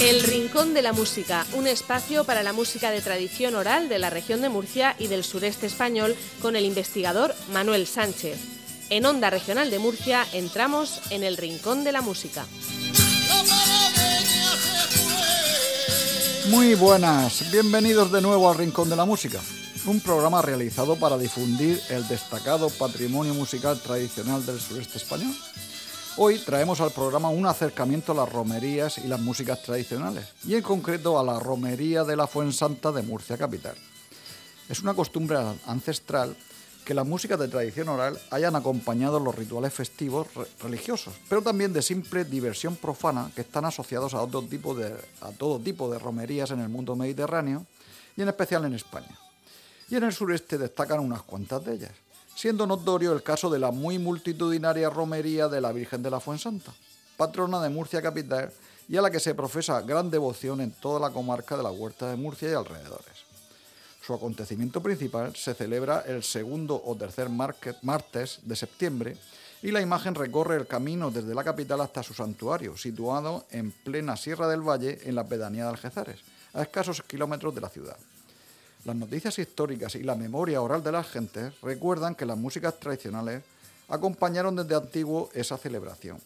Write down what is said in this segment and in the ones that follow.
El Rincón de la Música, un espacio para la música de tradición oral de la región de Murcia y del sureste español con el investigador Manuel Sánchez. En Onda Regional de Murcia entramos en el Rincón de la Música. Muy buenas, bienvenidos de nuevo al Rincón de la Música, un programa realizado para difundir el destacado patrimonio musical tradicional del sureste español Hoy traemos al programa un acercamiento a las romerías y las músicas tradicionales, y en concreto a la romería de la Fuensanta de Murcia Capital. Es una costumbre ancestral que las músicas de tradición oral hayan acompañado los rituales festivos religiosos, pero también de simple diversión profana que están asociados a, otro tipo de, a todo tipo de romerías en el mundo mediterráneo y en especial en España. Y en el sureste destacan unas cuantas de ellas siendo notorio el caso de la muy multitudinaria romería de la Virgen de la Fuensanta, patrona de Murcia capital y a la que se profesa gran devoción en toda la comarca de la Huerta de Murcia y alrededores. Su acontecimiento principal se celebra el segundo o tercer martes de septiembre y la imagen recorre el camino desde la capital hasta su santuario, situado en plena Sierra del Valle en la pedanía de Algezares, a escasos kilómetros de la ciudad. Las noticias históricas y la memoria oral de las gentes recuerdan que las músicas tradicionales acompañaron desde antiguo esa celebración.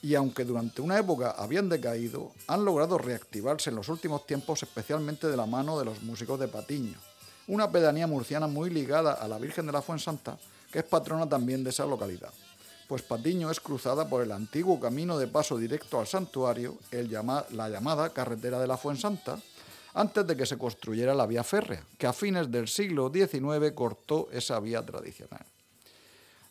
Y aunque durante una época habían decaído, han logrado reactivarse en los últimos tiempos, especialmente de la mano de los músicos de Patiño, una pedanía murciana muy ligada a la Virgen de la Fuensanta, que es patrona también de esa localidad. Pues Patiño es cruzada por el antiguo camino de paso directo al santuario, la llamada carretera de la Fuensanta, antes de que se construyera la vía férrea, que a fines del siglo XIX cortó esa vía tradicional.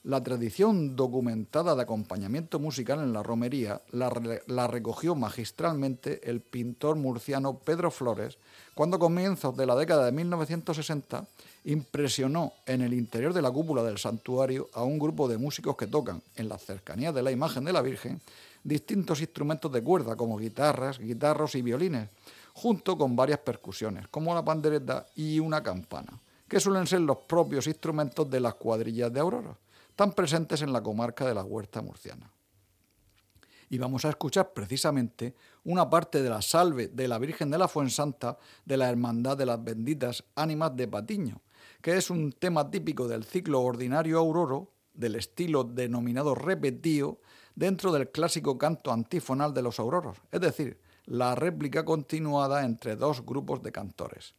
La tradición documentada de acompañamiento musical en la romería la, recogió magistralmente el pintor murciano Pedro Flores cuando a comienzos de la década de 1960 impresionó en el interior de la cúpula del santuario a un grupo de músicos que tocan, en las cercanías de la imagen de la Virgen, distintos instrumentos de cuerda como guitarras, guitarros y violines, junto con varias percusiones, como la pandereta y una campana, que suelen ser los propios instrumentos de las cuadrillas de Aurora, tan presentes en la comarca de la Huerta Murciana. Y vamos a escuchar precisamente una parte de la salve de la Virgen de la Fuensanta de la Hermandad de las Benditas Ánimas de Patiño, que es un tema típico del ciclo ordinario auroro, del estilo denominado repetío, dentro del clásico canto antifonal de los auroros, es decir, la réplica continuada entre dos grupos de cantores.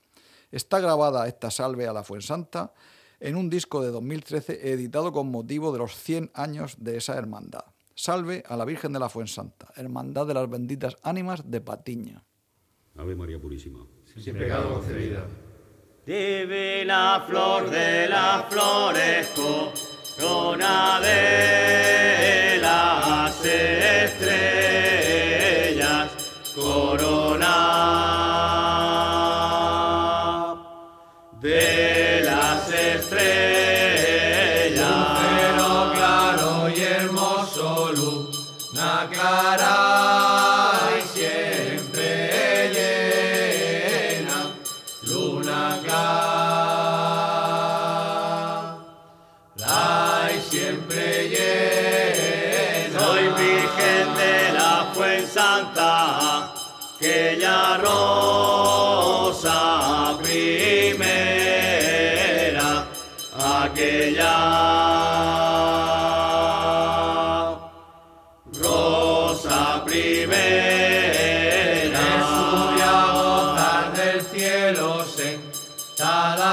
Está grabada esta salve a la Fuensanta en un disco de 2013 editado con motivo de los 100 años de esa hermandad. Salve a la Virgen de la Fuensanta, hermandad de las benditas ánimas de Patiña. Ave María Purísima. Sin pecado concebida. Divina flor de la florezco, corona de las estrellas siempre. Soy Virgen de la Fuensanta, que ya rosa primera, aquella rosa primera. Me sube a gozar del cielo sentada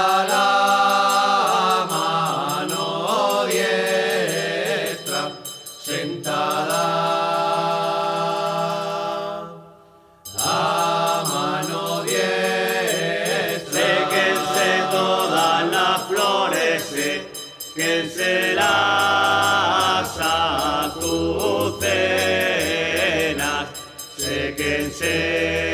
que se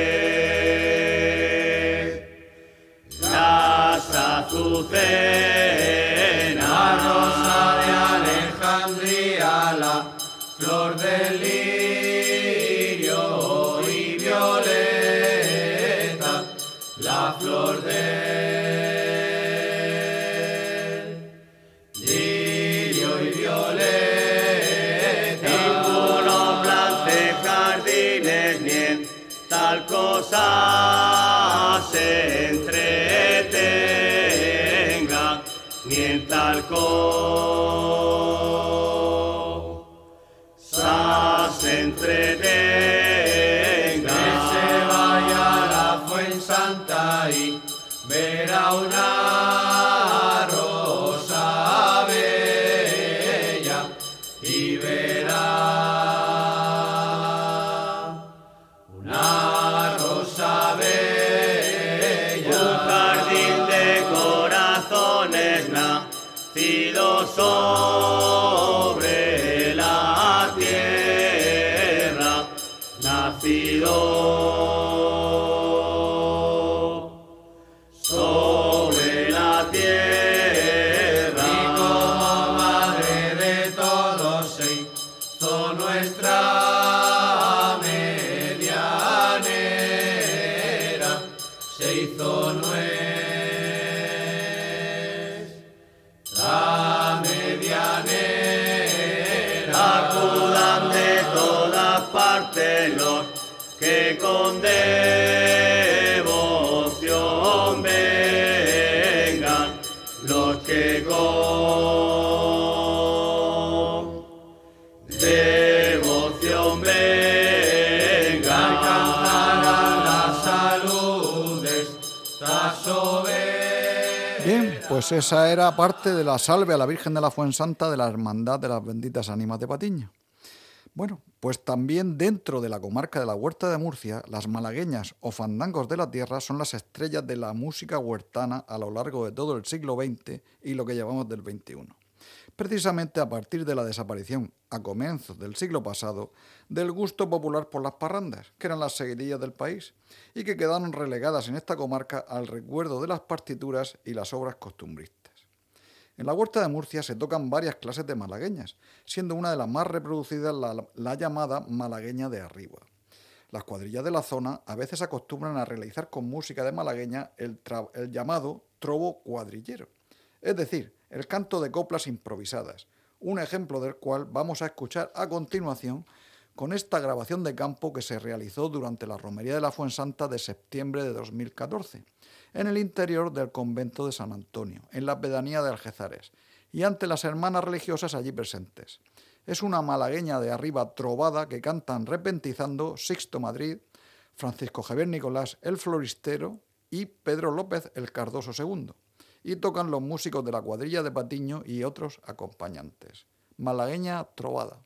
cosa se entretenga, ni en tal cosa se entretenga. Que se vaya a la Fuensanta y verá una Senhor. Bien, pues esa era parte de la salve a la Virgen de la Fuensanta de la Hermandad de las Benditas Ánimas de Patiño. Bueno, pues también dentro de la comarca de la Huerta de Murcia, las malagueñas o fandangos de la tierra son las estrellas de la música huertana a lo largo de todo el siglo XX y lo que llevamos del XXI. Precisamente a partir de la desaparición, a comienzos del siglo pasado, del gusto popular por las parrandas, que eran las seguidillas del país, y que quedaron relegadas en esta comarca al recuerdo de las partituras y las obras costumbristas. En la huerta de Murcia se tocan varias clases de malagueñas, siendo una de las más reproducidas la, la llamada malagueña de arriba. Las cuadrillas de la zona a veces acostumbran a realizar con música de malagueña el llamado trobo cuadrillero, es decir, el canto de coplas improvisadas, un ejemplo del cual vamos a escuchar a continuación con esta grabación de campo que se realizó durante la romería de la Fuensanta de septiembre de 2014, en el interior del convento de San Antonio, en la pedanía de Algezares, y ante las hermanas religiosas allí presentes. Es una malagueña de arriba trovada que cantan repentizando Sixto Madrid, Francisco Javier Nicolás el Floristero y Pedro López el Cardoso II, y tocan los músicos de la cuadrilla de Patiño y otros acompañantes. Malagueña trovada.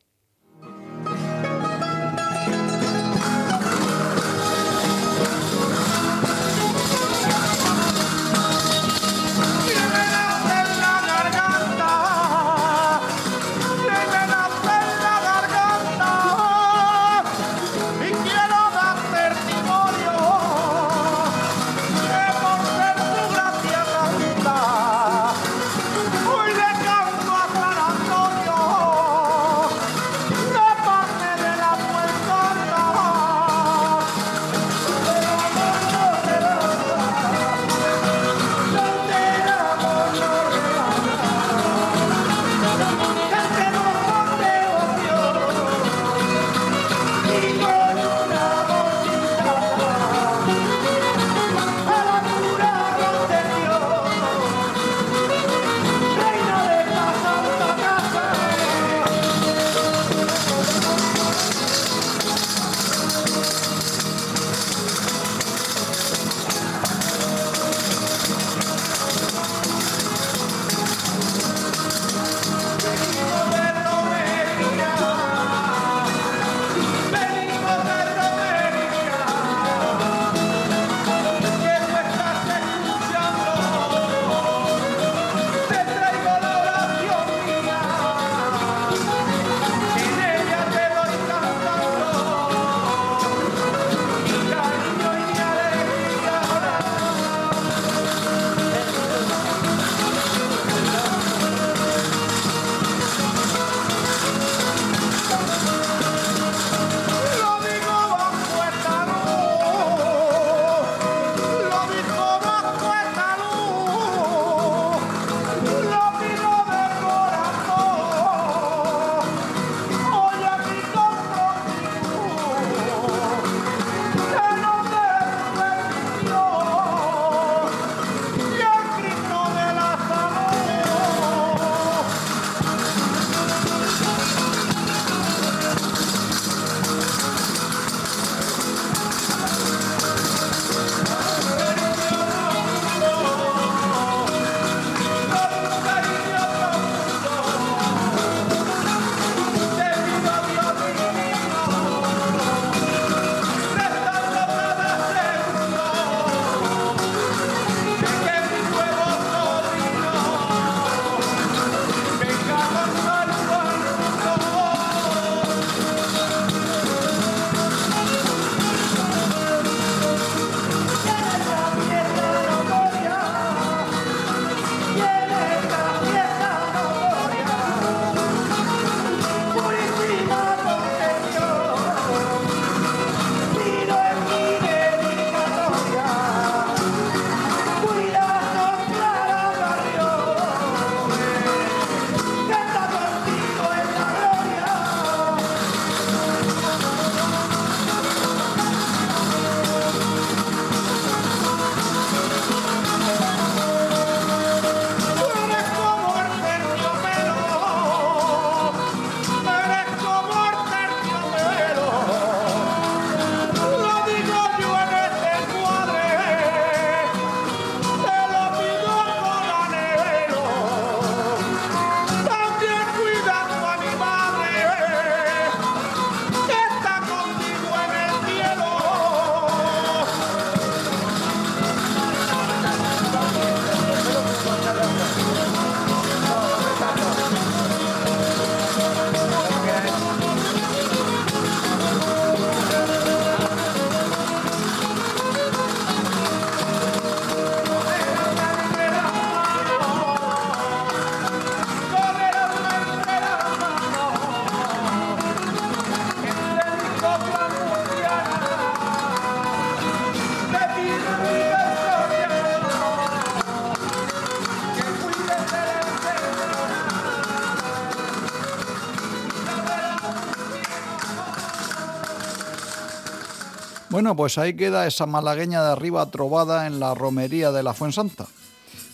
Bueno, pues ahí queda esa malagueña de arriba trovada en la romería de la Fuensanta.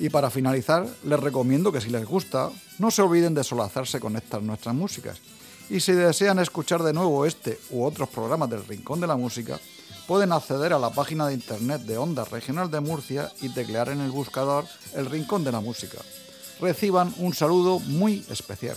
Y para finalizar, les recomiendo que si les gusta, no se olviden de solazarse con estas nuestras músicas. Y si desean escuchar de nuevo este u otros programas del Rincón de la Música, pueden acceder a la página de internet de Onda Regional de Murcia y teclear en el buscador El Rincón de la Música. Reciban un saludo muy especial.